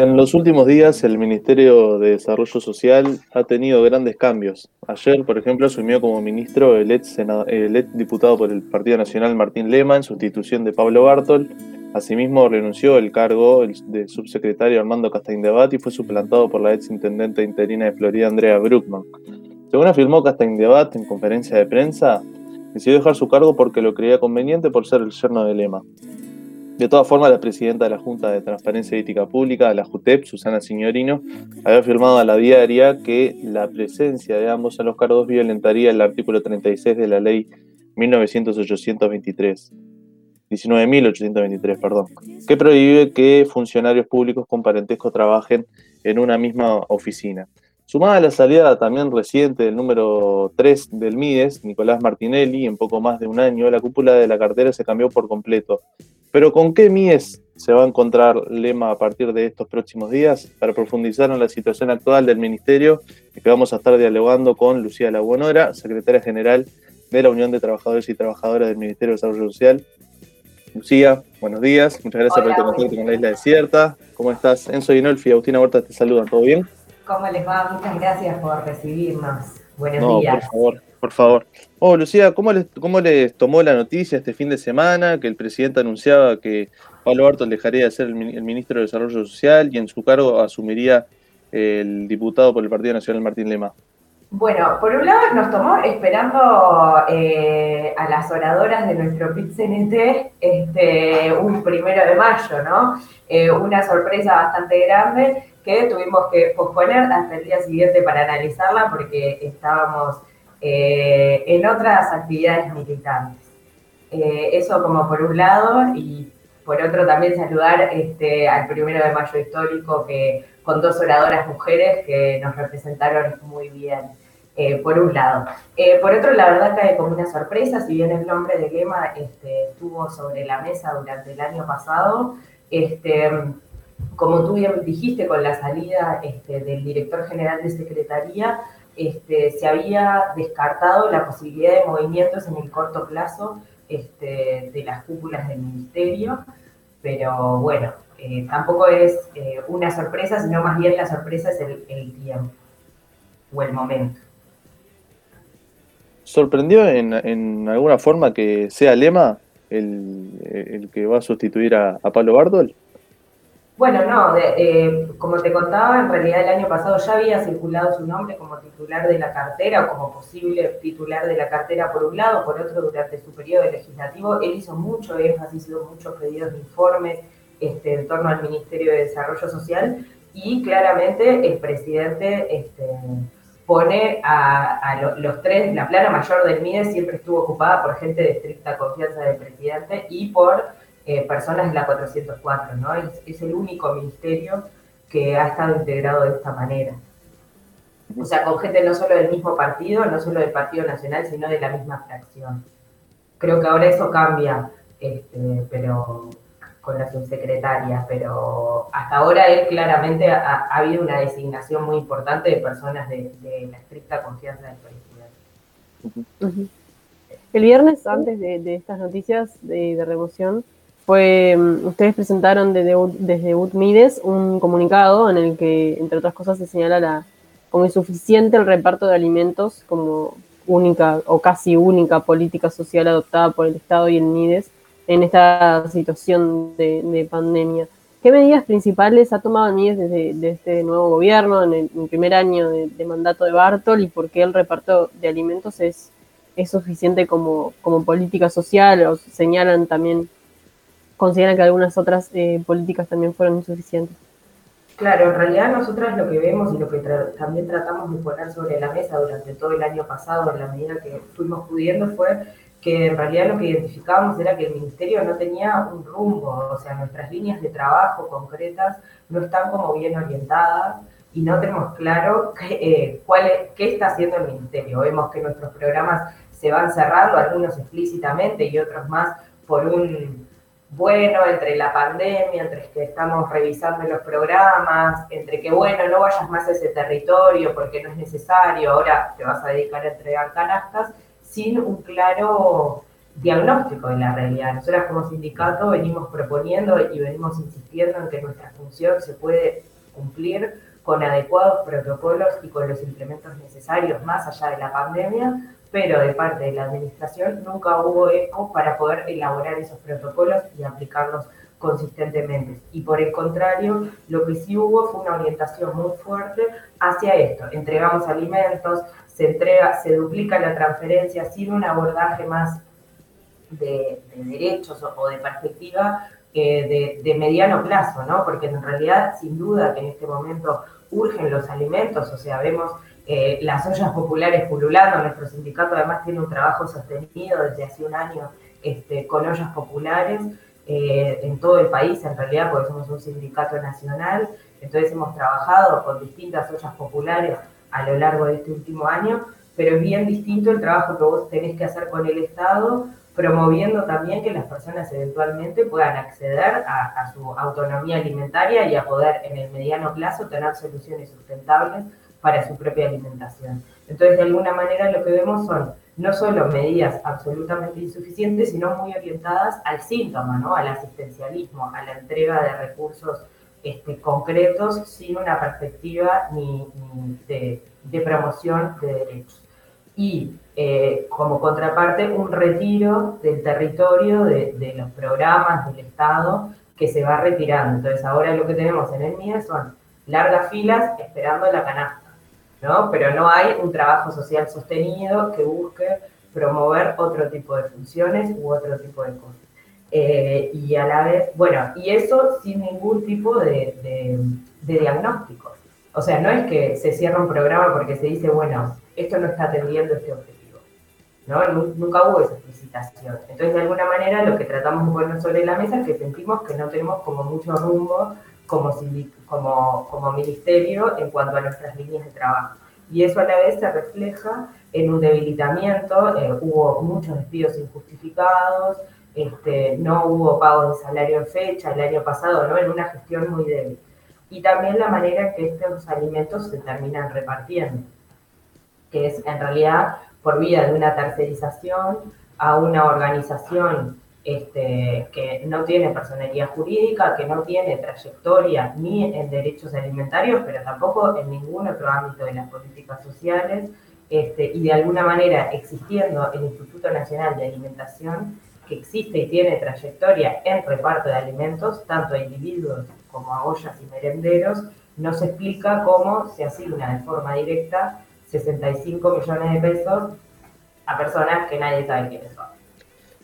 En los últimos días, el Ministerio de Desarrollo Social ha tenido grandes cambios. Ayer, por ejemplo, asumió como ministro el ex, diputado por el Partido Nacional Martín Lema en sustitución de Pablo Bartol. Asimismo, renunció el cargo de subsecretario Armando Castaindebat y fue suplantado por la ex intendente interina de Florida, Andrea Bruckman. Según afirmó Castaindebat en conferencia de prensa, decidió dejar su cargo porque lo creía conveniente por ser el yerno de Lema. De todas formas, la presidenta de la Junta de Transparencia y Ética Pública, la JUTEP, Susana Signorino, había afirmado a la diaria que la presencia de ambos en los cargos violentaría el artículo 36 de la ley 19.823. 19.823, perdón, que prohíbe que funcionarios públicos con parentesco trabajen en una misma oficina. Sumada a la salida también reciente del número 3 del MIDES, Nicolás Martinelli, en poco más de un año, la cúpula de la cartera se cambió por completo. Pero ¿con qué MIDES se va a encontrar Lema a partir de estos próximos días? Para profundizar en la situación actual del Ministerio, que vamos a estar dialogando con Lucía Laguonora, secretaria general de la Unión de Trabajadores y Trabajadoras del Ministerio de Desarrollo Social. Lucía, buenos días, muchas gracias por estar con la Isla Desierta. ¿Cómo estás? Enzo Inolfi y Agustina Huerta te saludan, ¿todo bien? ¿Cómo les va? Muchas gracias por recibirnos. Buenos días. Por favor, por favor. Oh, Lucía, ¿cómo les, ¿cómo les tomó la noticia este fin de semana que el presidente anunciaba que Pablo Bartol dejaría de ser el, ministro de Desarrollo Social y en su cargo asumiría el diputado por el Partido Nacional Martín Lema? Bueno, por un lado nos tomó esperando eh, a las oradoras de nuestro pit este, un primero de mayo, ¿no? Eh, una sorpresa bastante grande que tuvimos que posponer hasta el día siguiente para analizarla porque estábamos eh, en otras actividades militantes. Eh, eso como por un lado y por otro también saludar este, al primero de mayo histórico que con dos oradoras mujeres que nos representaron muy bien. Eh, por un lado. por otro, la verdad cae como una sorpresa, si bien el nombre de Lema este, estuvo sobre la mesa durante el año pasado, este, como tú bien dijiste, con la salida este, del director general de Secretaría, este, se había descartado la posibilidad de movimientos en el corto plazo este, de las cúpulas del ministerio, pero bueno, eh, tampoco es eh, una sorpresa, sino más bien la sorpresa es el, tiempo o el momento. ¿Sorprendió en, alguna forma que sea Lema el, que va a sustituir a, a Pablo Bardol? Bueno, no, eh, como te contaba, en realidad el año pasado ya había circulado su nombre como titular de la cartera o como posible titular de la cartera por un lado, por otro durante su periodo legislativo. Él hizo mucho énfasis, hizo muchos pedidos de informes este, en torno al Ministerio de Desarrollo Social y claramente el presidente este, pone a, los tres, la plana mayor del MIDE siempre estuvo ocupada por gente de estricta confianza del presidente y por eh, personas en la 404, ¿no? Es, el único ministerio que ha estado integrado de esta manera. O sea, con gente no solo del mismo partido, no solo del Partido Nacional, sino de la misma fracción. Creo que ahora eso cambia, este, pero con la subsecretaria, pero hasta ahora él claramente ha, habido una designación muy importante de personas de, la estricta confianza del presidente. El viernes, antes de, estas noticias de remoción, fue, mm, ustedes presentaron desde, desde UTMIDES un comunicado en el que, entre otras cosas, se señala la, como insuficiente el reparto de alimentos como única o casi única política social adoptada por el Estado y el MIDES en esta situación de, pandemia. ¿Qué medidas principales ha tomado el MIDES desde, este nuevo gobierno en el, primer año de, mandato de Bartol y por qué el reparto de alimentos es, es suficiente como, como política social? O señalan también consideran que algunas otras eh, políticas también fueron insuficientes. Claro, en realidad nosotros lo que vemos y lo que también tratamos de poner sobre la mesa durante todo el año pasado, en la medida que fuimos pudiendo, fue que en realidad lo que identificábamos era que el ministerio no tenía un rumbo, o sea, nuestras líneas de trabajo concretas no están como bien orientadas y no tenemos claro qué, eh, está haciendo el ministerio. Vemos que nuestros programas se van cerrando, algunos explícitamente y otros más por un bueno entre la pandemia, entre que estamos revisando los programas, entre que, bueno, no vayas más a ese territorio porque no es necesario, ahora te vas a dedicar a entregar canastas, sin un claro diagnóstico de la realidad. Nosotras como sindicato venimos proponiendo y venimos insistiendo en que nuestra función se puede cumplir con adecuados protocolos y con los implementos necesarios más allá de la pandemia, pero de parte de la administración nunca hubo eco para poder elaborar esos protocolos y aplicarlos consistentemente. Y por el contrario, lo que sí hubo fue una orientación muy fuerte hacia esto. Entregamos alimentos, se entrega, se duplica la transferencia sin un abordaje más de, derechos o, de perspectiva de, de, mediano plazo, ¿no? Porque en realidad, sin duda que en este momento urgen los alimentos, o sea, vemos eh, las ollas populares pululando, nuestro sindicato además tiene un trabajo sostenido desde hace un año este, con ollas populares eh, en todo el país, en realidad, porque somos un sindicato nacional, entonces hemos trabajado con distintas ollas populares a lo largo de este último año, pero es bien distinto el trabajo que vos tenés que hacer con el Estado, promoviendo también que las personas eventualmente puedan acceder a, a su autonomía alimentaria y a poder en el mediano plazo tener soluciones sustentables para su propia alimentación. Entonces, de alguna manera lo que vemos son no solo medidas absolutamente insuficientes, sino muy orientadas al síntoma, ¿no? al asistencialismo, a la entrega de recursos este, concretos sin una perspectiva ni, de, promoción de derechos. Y eh, como contraparte, un retiro del territorio de, de, los programas del Estado que se va retirando. Entonces ahora lo que tenemos en el MIE son largas filas esperando la canasta ¿no? Pero no hay un trabajo social sostenido que busque promover otro tipo de funciones u otro tipo de cosas. Eh, y a la vez, bueno, y eso sin ningún tipo de, diagnóstico. O sea, no es que se cierra un programa porque se dice, bueno, esto no está atendiendo este objetivo. ¿no? Nunca hubo esa explicitación. Entonces, de alguna manera, lo que tratamos de poner sobre la mesa es que sentimos que no tenemos como mucho rumbo como, como, como ministerio en cuanto a nuestras líneas de trabajo. Y eso a la vez se refleja en un debilitamiento, eh, hubo muchos despidos injustificados, este, no hubo pagos de salario en fecha el año pasado, ¿no? en una gestión muy débil. Y también la manera que estos alimentos se terminan repartiendo, que es en realidad por vía de una tercerización a una organización este, que no tiene personalidad jurídica, que no tiene trayectoria ni en derechos alimentarios, pero tampoco en ningún otro ámbito de las políticas sociales, este, y de alguna manera existiendo el Instituto Nacional de Alimentación, que existe y tiene trayectoria en reparto de alimentos, tanto a individuos como a ollas y merenderos, no se explica cómo se asigna de forma directa 65 millones de pesos a personas que nadie sabe quiénes son.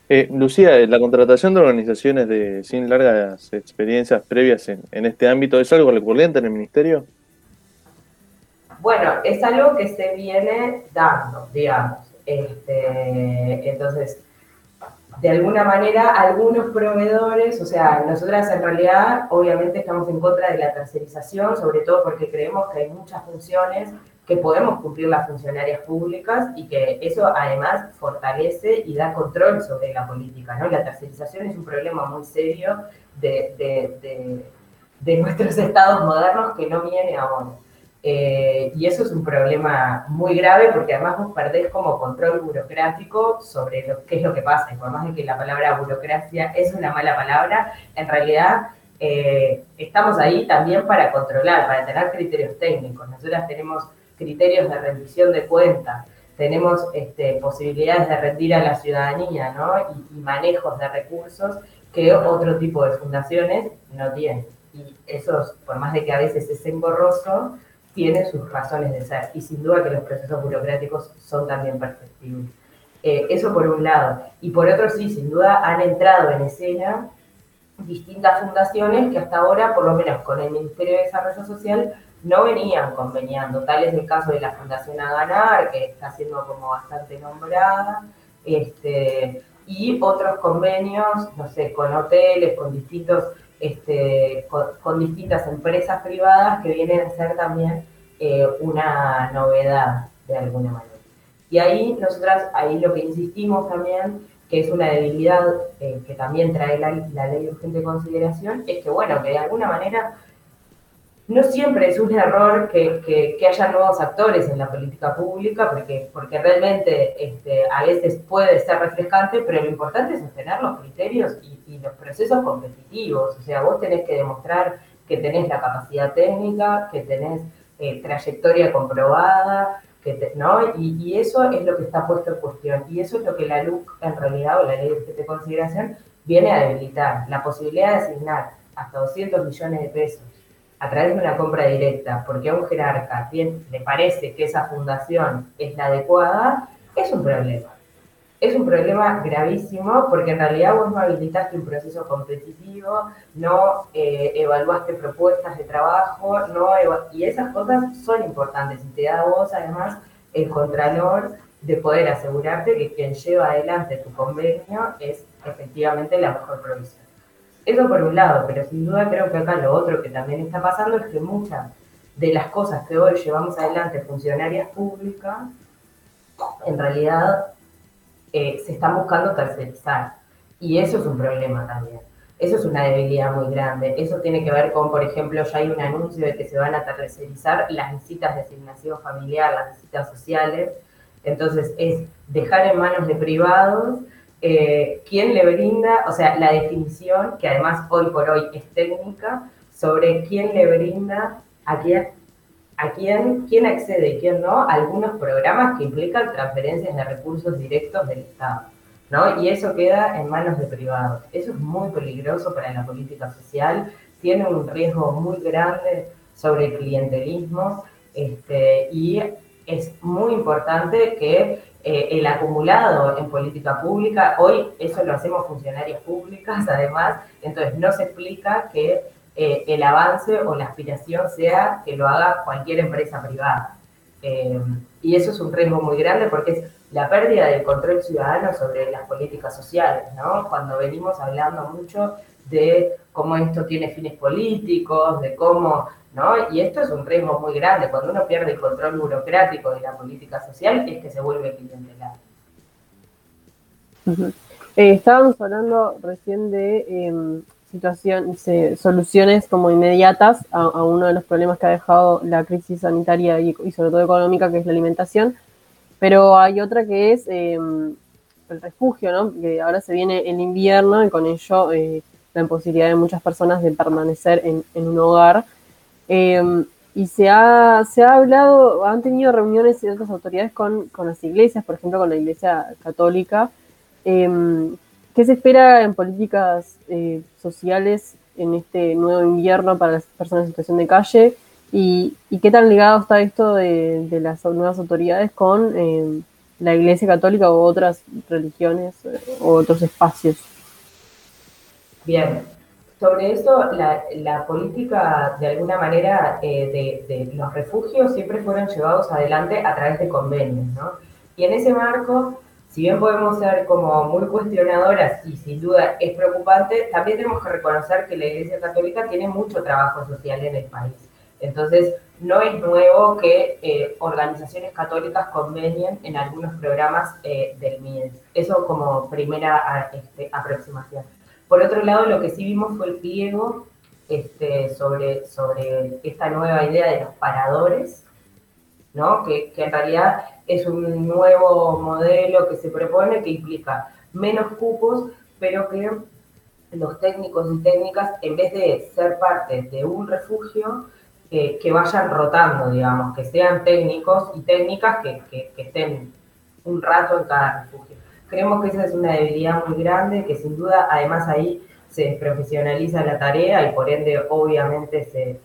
Eh, Lucía, la contratación de organizaciones de sin largas experiencias previas en, este ámbito es algo recurrente en el ministerio. Bueno, es algo que se viene dando, digamos. Este, entonces, de alguna manera, algunos proveedores, o sea, nosotras en realidad, obviamente estamos en contra de la tercerización, sobre todo porque creemos que hay muchas funciones que podemos cumplir las funcionarias públicas y que eso además fortalece y da control sobre la política. La tercerización es un problema muy serio de, de, de, nuestros estados modernos que no viene ahora. Eh, y eso es un problema muy grave porque además vos perdés como control burocrático sobre lo, qué es lo que pasa. Y por más de que la palabra burocracia es una mala palabra, en realidad eh, estamos ahí también para controlar, para tener criterios técnicos. Nosotras tenemos criterios de rendición de cuentas, tenemos este, posibilidades de rendir a la ciudadanía ¿no? y, manejos de recursos que otro tipo de fundaciones no tienen. Y eso, por más de que a veces es engorroso, tiene sus razones de ser. Y sin duda que los procesos burocráticos son también perfectibles. Eh, eso por un lado. Y por otro, sí, sin duda han entrado en escena distintas fundaciones que hasta ahora, por lo menos con el Ministerio de Desarrollo Social, no venían conveniando. Tal es el caso de la Fundación A Ganar, que está siendo como bastante nombrada, este, y otros convenios, no sé, con hoteles, con distintos, este, con, distintas empresas privadas que vienen a ser también eh, una novedad de alguna manera. Y ahí nosotras, ahí lo que insistimos también, que es una debilidad eh, que también trae la, la ley de urgente consideración, es que bueno, que de alguna manera no siempre es un error que, haya nuevos actores en la política pública, porque, porque realmente este, a veces puede ser refrescante, pero lo importante es sostener los criterios y, los procesos competitivos. O sea, vos tenés que demostrar que tenés la capacidad técnica, que tenés eh, trayectoria comprobada, que ¿no? Y, eso es lo que está puesto en cuestión. Y eso es lo que la LUC, en realidad, o la ley de consideración, viene a debilitar. La posibilidad de asignar hasta 200 millones de pesos a través de una compra directa, porque a un jerarca le parece que esa fundación es la adecuada, es un problema. Es un problema gravísimo porque en realidad vos no habilitaste un proceso competitivo, no eh, evaluaste propuestas de trabajo, no y esas cosas son importantes y te da a vos además el contralor de poder asegurarte que quien lleva adelante tu convenio es efectivamente la mejor provisión. Eso por un lado, pero sin duda creo que acá lo otro que también está pasando es que muchas de las cosas que hoy llevamos adelante funcionarias públicas, en realidad eh, se están buscando tercerizar. Y eso es un problema también. Eso es una debilidad muy grande. Eso tiene que ver con, por ejemplo, ya hay un anuncio de que se van a tercerizar las visitas de asignación familiar, las visitas sociales. Entonces es dejar en manos de privados eh, quién le brinda, o sea, la definición, que además hoy por hoy es técnica, sobre quién le brinda, a quién, a quién accede y quién no, a algunos programas que implican transferencias de recursos directos del Estado. ¿no? Y eso queda en manos de privados. Eso es muy peligroso para la política social, tiene un riesgo muy grande sobre el clientelismo este, y es muy importante que eh, el acumulado en política pública, hoy eso lo hacemos funcionarias públicas además, entonces no se explica que eh, el avance o la aspiración sea que lo haga cualquier empresa privada. Eh, y eso es un riesgo muy grande porque es la pérdida del control ciudadano sobre las políticas sociales, ¿no? Cuando venimos hablando mucho de cómo esto tiene fines políticos, de cómo ¿no? Y esto es un riesgo muy grande. Cuando uno pierde el control burocrático de la política social, es que se vuelve clientelar. Eh, estábamos hablando recién de em, situaciones, soluciones como inmediatas a, uno de los problemas que ha dejado la crisis sanitaria y, sobre todo económica, que es la alimentación. Pero hay otra que es em, el refugio, ¿no? Que ahora se viene el invierno y con ello eh, la imposibilidad de muchas personas de permanecer en un hogar Em, y se ha, se ha hablado, han tenido reuniones ciertas autoridades con, las iglesias, por ejemplo, con la Iglesia Católica. Em, ¿Qué se espera en políticas eh, sociales en este nuevo invierno para las personas en situación de calle? ¿Y, qué tan ligado está esto de, las nuevas autoridades con em, la Iglesia Católica o otras religiones eh, o otros espacios? Bien, sobre eso, la, política, de alguna manera, eh, de, los refugios siempre fueron llevados adelante a través de convenios, ¿no? Y en ese marco, si bien podemos ser como muy cuestionadoras y sin duda es preocupante, también tenemos que reconocer que la Iglesia Católica tiene mucho trabajo social en el país. Entonces, no es nuevo que eh, organizaciones católicas convenien en algunos programas eh, del MIDES. Eso como primera este, aproximación. Por otro lado, lo que sí vimos fue el pliego este, sobre, esta nueva idea de los paradores, ¿no? que, en realidad es un nuevo modelo que se propone que implica menos cupos, pero que los técnicos y técnicas, en vez de ser parte de un refugio, que vayan rotando, digamos, que sean técnicos y técnicas que estén un rato en cada refugio. Creemos que esa es una debilidad muy grande, que sin duda, además ahí se profesionaliza la tarea y por ende obviamente se,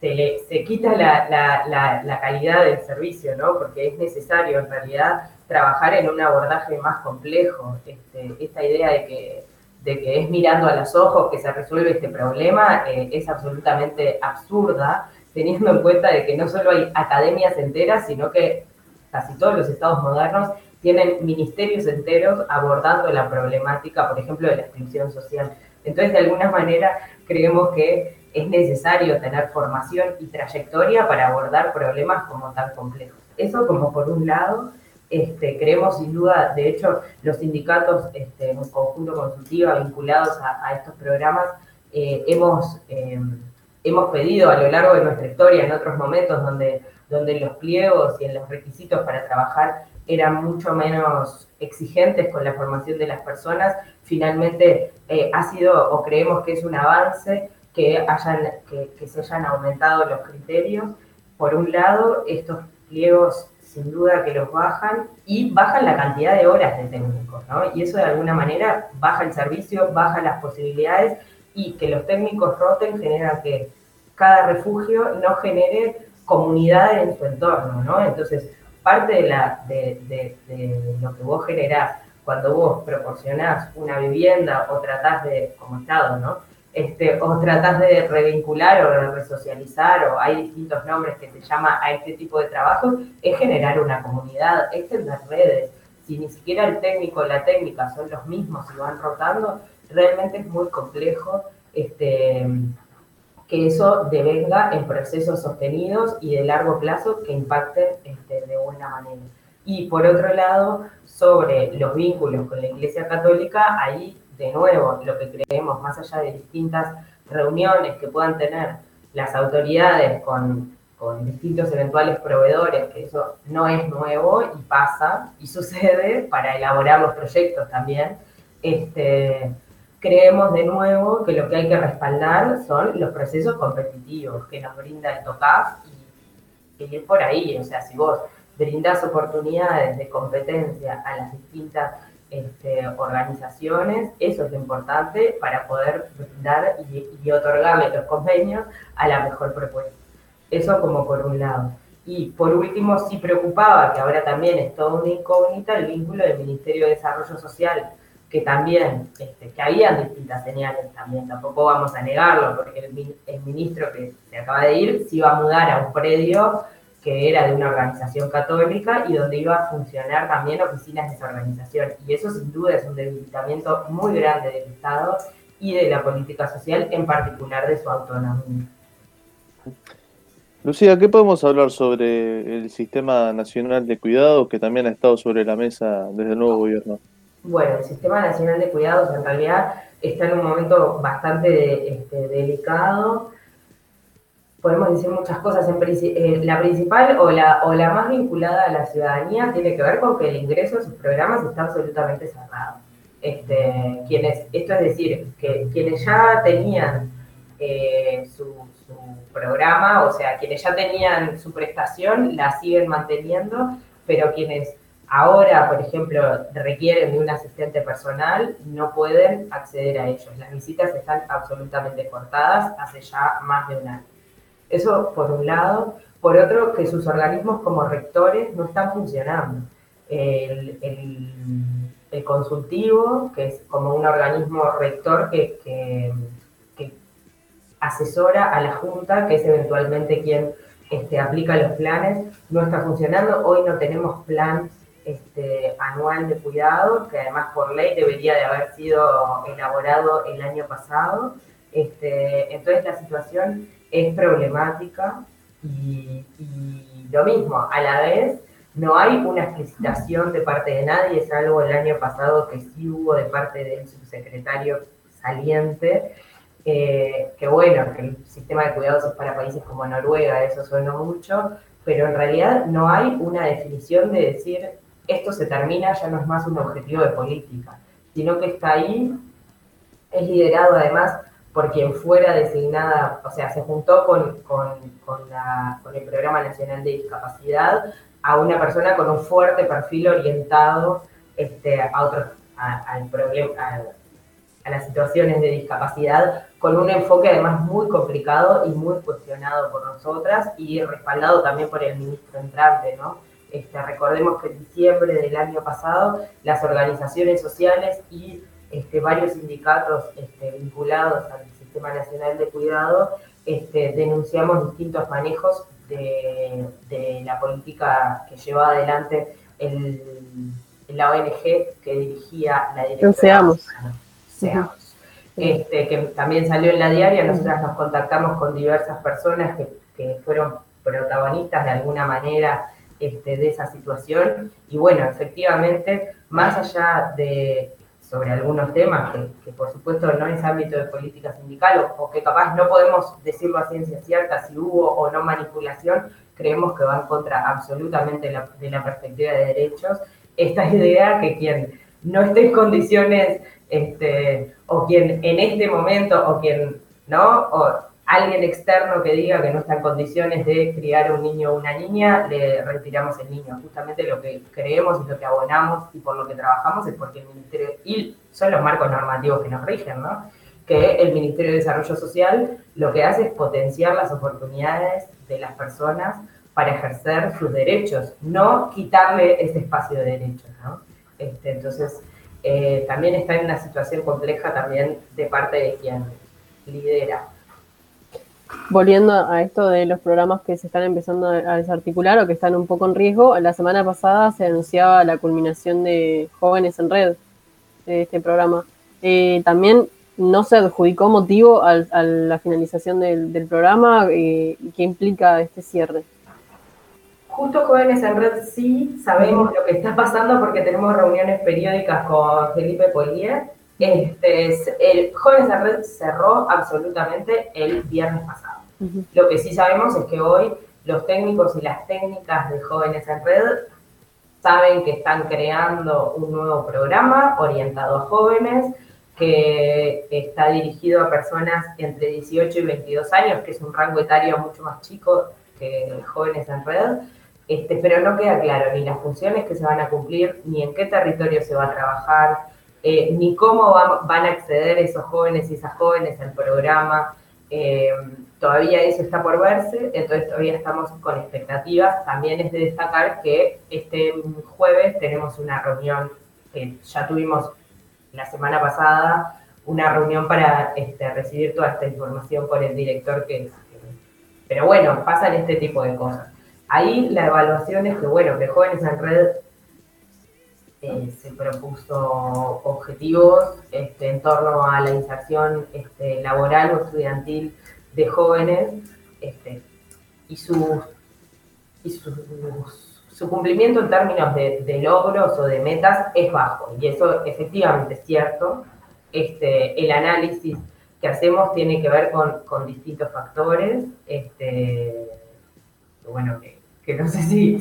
se, quita la, calidad del servicio, ¿no? Porque es necesario en realidad trabajar en un abordaje más complejo. Este, esta idea de que, de que es mirando a los ojos que se resuelve este problema eh, es absolutamente absurda, teniendo en cuenta de que no solo hay academias enteras, sino que casi todos los estados modernos tienen ministerios enteros abordando la problemática, por ejemplo, de la exclusión social. Entonces, de alguna manera, creemos que es necesario tener formación y trayectoria para abordar problemas como tan complejos. Eso como por un lado, este, creemos sin duda, de hecho, los sindicatos este, en un conjunto consultiva vinculados a, estos programas, eh, hemos, em, hemos pedido a lo largo de nuestra historia, en otros momentos donde, donde los pliegos y en los requisitos para trabajar eran mucho menos exigentes con la formación de las personas, finalmente eh, ha sido o creemos que es un avance que, hayan, que, se hayan aumentado los criterios. Por un lado, estos pliegos sin duda que los bajan y bajan la cantidad de horas de técnicos, ¿no? Y eso de alguna manera baja el servicio, baja las posibilidades y que los técnicos roten genera que cada refugio no genere comunidad en su entorno, ¿no? Entonces, parte de, lo que vos generás cuando vos proporcionás una vivienda o tratás de, como Estado, ¿no? Este, o tratás de revincular o de resocializar, o hay distintos nombres que se llama a este tipo de trabajo, es generar una comunidad, es tender redes. Si ni siquiera el técnico o la técnica son los mismos y van rotando, realmente es muy complejo este, que eso devenga en procesos sostenidos y de largo plazo que impacten este, de buena manera. Y por otro lado, sobre los vínculos con la Iglesia Católica, ahí de nuevo lo que creemos, más allá de distintas reuniones que puedan tener las autoridades con, con distintos eventuales proveedores, que eso no es nuevo y pasa y sucede para elaborar los proyectos también, este, creemos de nuevo que lo que hay que respaldar son los procesos competitivos que nos brinda el TOCAF y, y es por ahí, o sea, si vos brindás oportunidades de competencia a las distintas este, organizaciones, eso es lo importante para poder brindar y, y otorgarle convenios a la mejor propuesta. Eso como por un lado. Y por último, sí preocupaba, que ahora también es toda una incógnita, el vínculo del Ministerio de Desarrollo Social que también, este, que habían distintas señales también, tampoco vamos a negarlo, porque el, ministro que se acaba de ir se iba a mudar a un predio que era de una organización católica y donde iba a funcionar también oficinas de esa organización. Y eso sin duda es un debilitamiento muy grande del Estado y de la política social, en particular de su autonomía. Lucía, ¿qué podemos hablar sobre el Sistema Nacional de Cuidados que también ha estado sobre la mesa desde el nuevo gobierno? Bueno, el Sistema Nacional de Cuidados en realidad está en un momento bastante este, delicado. Podemos decir muchas cosas. En, eh, la principal o la, o la más vinculada a la ciudadanía tiene que ver con que el ingreso a sus programas está absolutamente cerrado. Este, quienes, esto es decir, que quienes ya tenían eh, su, su programa, o sea, quienes ya tenían su prestación, la siguen manteniendo, pero quienes ahora, por ejemplo, requieren de un asistente personal, no pueden acceder a ellos. Las visitas están absolutamente cortadas hace ya más de un año. Eso por un lado. Por otro, que sus organismos como rectores no están funcionando. El, consultivo, que es como un organismo rector que, que, asesora a la Junta, que es eventualmente quien este, aplica los planes, no está funcionando. Hoy no tenemos plan este, anual de cuidado, que además por ley debería de haber sido elaborado el año pasado. Este, entonces la situación es problemática y, lo mismo, a la vez no hay una explicitación de parte de nadie, es algo el año pasado que sí hubo de parte del subsecretario saliente, eh, que bueno, que el sistema de cuidados es para países como Noruega, eso suena mucho, pero en realidad no hay una definición de decir esto se termina, ya no es más un objetivo de política, sino que está ahí, es liderado además por quien fuera designada, o sea, se juntó con, con, el Programa Nacional de Discapacidad a una persona con un fuerte perfil orientado este, a, otros, al problema, a las situaciones de discapacidad, con un enfoque además muy complicado y muy cuestionado por nosotras y respaldado también por el ministro entrante, ¿no? Este, recordemos que en diciembre del año pasado las organizaciones sociales y este, varios sindicatos este, vinculados al Sistema Nacional de Cuidado denunciamos distintos manejos de, la política que llevaba adelante el, la ONG que dirigía la dirección. Seamos. Seamos. que también salió en la diaria, nosotras nos contactamos con diversas personas que, que fueron protagonistas de alguna manera este, de esa situación. Y bueno, efectivamente, más allá de sobre algunos temas que, por supuesto no es ámbito de política sindical o, que capaz no podemos decirlo a ciencia cierta si hubo o no manipulación, creemos que va en contra absolutamente de la perspectiva de derechos. Esta idea que quien no esté en condiciones, este, o quien en este momento, o quien, ¿no? O alguien externo que diga que no está en condiciones de criar un niño o una niña, le retiramos el niño. Justamente lo que creemos y lo que abonamos y por lo que trabajamos es porque el Ministerio, y son los marcos normativos que nos rigen, ¿no? Que el Ministerio de Desarrollo Social lo que hace es potenciar las oportunidades de las personas para ejercer sus derechos, no quitarle ese espacio de derechos, ¿no? Este, entonces, eh, también está en una situación compleja también de parte de quien lidera. Volviendo a esto de los programas que se están empezando a desarticular o que están un poco en riesgo, la semana pasada se anunciaba la culminación de Jóvenes en Red, de este programa. Eh, también no se adjudicó motivo a, la finalización del, programa. Eh, ¿Qué implica este cierre? Justo Jóvenes en Red sí sabemos lo que está pasando porque tenemos reuniones periódicas con Felipe Polier. Este, el Jóvenes en Red cerró absolutamente el viernes pasado. Lo que sí sabemos es que hoy los técnicos y las técnicas de Jóvenes en Red saben que están creando un nuevo programa orientado a jóvenes que está dirigido a personas entre 18 y 22 años, que es un rango etario mucho más chico que Jóvenes en Red este, pero no queda claro ni las funciones que se van a cumplir, ni en qué territorio se va a trabajar, eh, ni cómo van, a acceder esos jóvenes y esas jóvenes al programa. Eh, todavía eso está por verse, entonces todavía estamos con expectativas. También es de destacar que este jueves tenemos una reunión que ya tuvimos la semana pasada, una reunión para este, recibir toda esta información con el director que Pero bueno, pasan este tipo de cosas. Ahí la evaluación es que, bueno, que Jóvenes en Red se propuso objetivos este, en torno a la inserción este, laboral o estudiantil de jóvenes este, y, su, su, cumplimiento en términos de, logros o de metas es bajo. Y eso efectivamente es cierto. Este, el análisis que hacemos tiene que ver con, con distintos factores. Este, bueno, que que no sé si,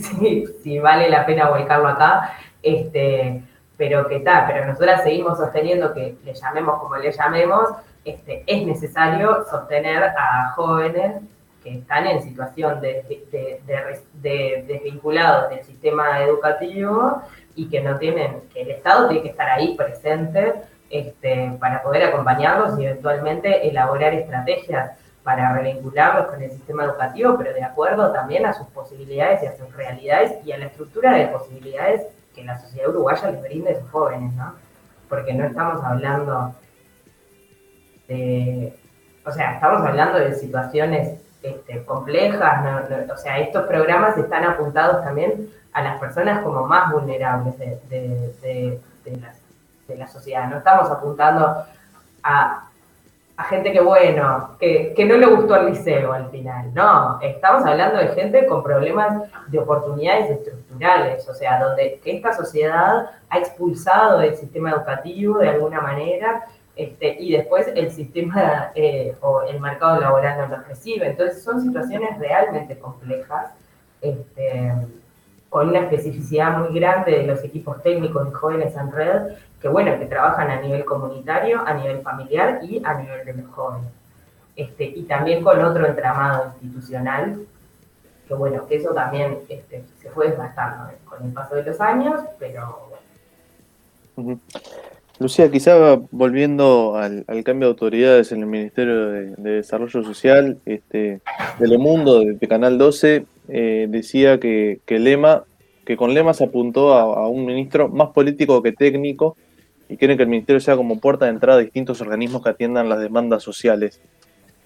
si, vale la pena volcarlo acá, este, pero que está, pero nosotras seguimos sosteniendo que le llamemos como le llamemos, este, es necesario sostener a jóvenes que están en situación de, de, desvinculados del sistema educativo y que no tienen, que el Estado tiene que estar ahí presente este, para poder acompañarlos y eventualmente elaborar estrategias para revincularlos con el sistema educativo, pero de acuerdo también a sus posibilidades y a sus realidades y a la estructura de posibilidades que la sociedad uruguaya les brinde a sus jóvenes, ¿no? Porque no estamos hablando de, o sea, estamos hablando de situaciones este, complejas, o sea, estos programas están apuntados también a las personas como más vulnerables de, la, de la sociedad, no estamos apuntando a a gente que, bueno, que, no le gustó el liceo al final. No, estamos hablando de gente con problemas de oportunidades estructurales, o sea, donde esta sociedad ha expulsado del sistema educativo de alguna manera este, y después el sistema eh, o el mercado laboral no los recibe. Entonces son situaciones realmente complejas, este, con una especificidad muy grande de los equipos técnicos de jóvenes en red que bueno, que trabajan a nivel comunitario, a nivel familiar y a nivel de los jóvenes. Este, y también con otro entramado institucional, que bueno, que eso también este, se fue desgastando con el paso de los años, pero bueno. Lucía, quizá volviendo al, cambio de autoridades en el Ministerio de, Desarrollo Social, este, Telemundo, de, Canal 12, eh, decía que, Lema, que con Lema se apuntó a, un ministro más político que técnico y quieren que el ministerio sea como puerta de entrada a distintos organismos que atiendan las demandas sociales.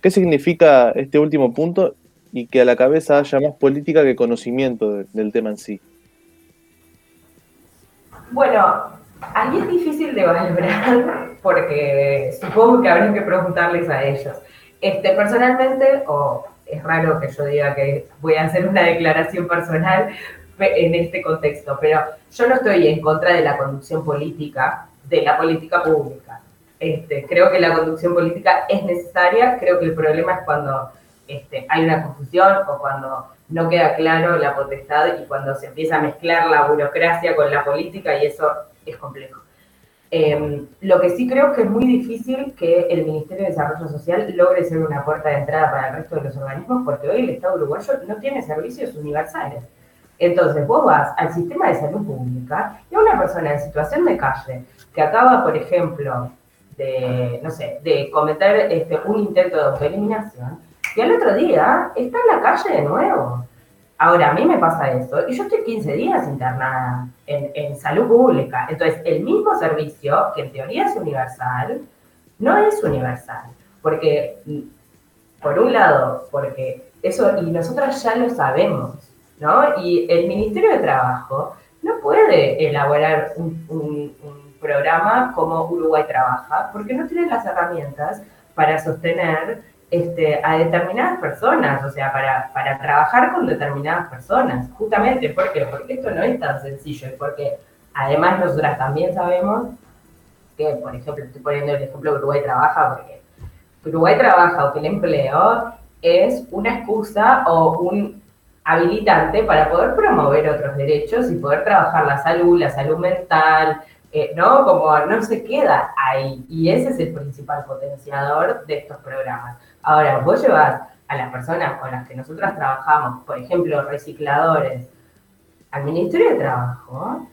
¿Qué significa este último punto y que a la cabeza haya más política que conocimiento del tema en sí? Bueno, ahí es difícil de valorar porque supongo que habría que preguntarles a ellos. Este, personalmente, o es raro que yo diga que voy a hacer una declaración personal en este contexto, pero yo no estoy en contra de la conducción política de la política pública. Este, creo que la conducción política es necesaria, creo que el problema es cuando este, hay una confusión o cuando no queda claro la potestad y cuando se empieza a mezclar la burocracia con la política y eso es complejo. Em, lo que sí creo que es muy difícil que el Ministerio de Desarrollo Social logre ser una puerta de entrada para el resto de los organismos porque hoy el Estado uruguayo no tiene servicios universales. Entonces vos vas al sistema de salud pública y a una persona en situación de calle que acaba, por ejemplo, de, no sé, de cometer este, un intento de autoeliminación y al otro día está en la calle de nuevo. Ahora, a mí me pasa eso y yo estoy 15 días internada en, salud pública. Entonces, el mismo servicio, que en teoría es universal, no es universal. Porque, por un lado, porque eso, y nosotros ya lo sabemos, ¿no? Y el Ministerio de Trabajo no puede elaborar un, un programa como Uruguay trabaja, porque no tiene las herramientas para sostener este, a determinadas personas, o sea, para, para trabajar con determinadas personas. Justamente, ¿por qué? Porque esto no es tan sencillo y porque además nosotras también sabemos que, por ejemplo, estoy poniendo el ejemplo de Uruguay trabaja, porque Uruguay trabaja o que el empleo es una excusa o un habilitante para poder promover otros derechos y poder trabajar la salud, la salud mental, eh, ¿no? Como no se queda ahí. Y ese es el principal potenciador de estos programas. Ahora, vos llevas a las personas con las que nosotras trabajamos, por ejemplo, recicladores, al Ministerio de Trabajo,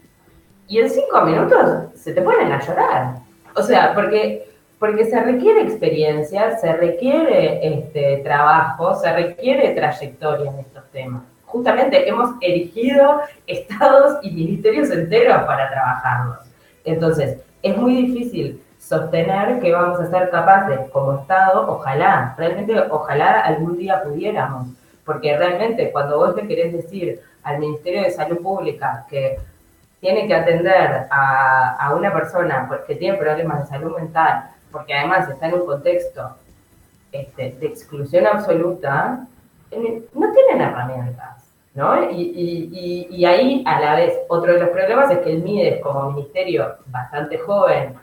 y en cinco minutos se te ponen a llorar. O sea, porque, porque se requiere experiencia, se requiere este, trabajo, se requiere trayectoria en estos temas. Justamente hemos erigido estados y ministerios enteros para trabajarlos. Entonces, es muy difícil sostener que vamos a ser capaces como Estado, ojalá, realmente ojalá algún día pudiéramos, porque realmente cuando vos te querés decir al Ministerio de Salud Pública que tiene que atender a, una persona que tiene problemas de salud mental, porque además está en un contexto este, de exclusión absoluta, no tienen herramientas. ¿No? Y, y, ahí, a la vez, otro de los problemas es que el MIDES, como ministerio bastante joven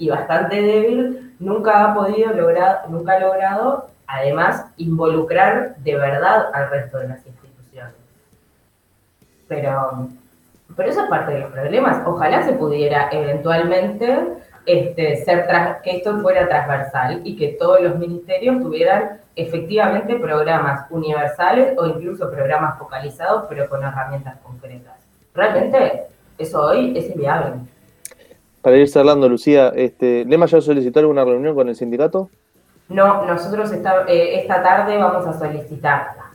y bastante débil, nunca ha podido lograr, nunca ha logrado, además, involucrar de verdad al resto de las instituciones. Pero, pero eso es parte de los problemas. Ojalá se pudiera eventualmente este, ser que esto fuera transversal y que todos los ministerios tuvieran efectivamente programas universales o incluso programas focalizados, pero con herramientas concretas. Realmente eso hoy es inviable. Para ir cerrando, Lucía, este, ¿Lema ya solicitó alguna reunión con el sindicato? No, nosotros esta, eh, esta tarde vamos a solicitarla.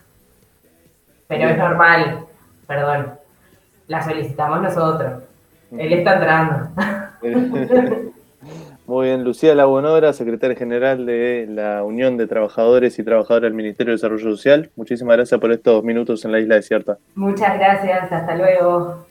Pero es normal, perdón. La solicitamos nosotros. Él está entrando. Muy bien, Lucía Lagunora, secretaria general de la Unión de Trabajadores y Trabajadoras del Ministerio de Desarrollo Social. Muchísimas gracias por estos minutos en la isla desierta. Muchas gracias, hasta luego.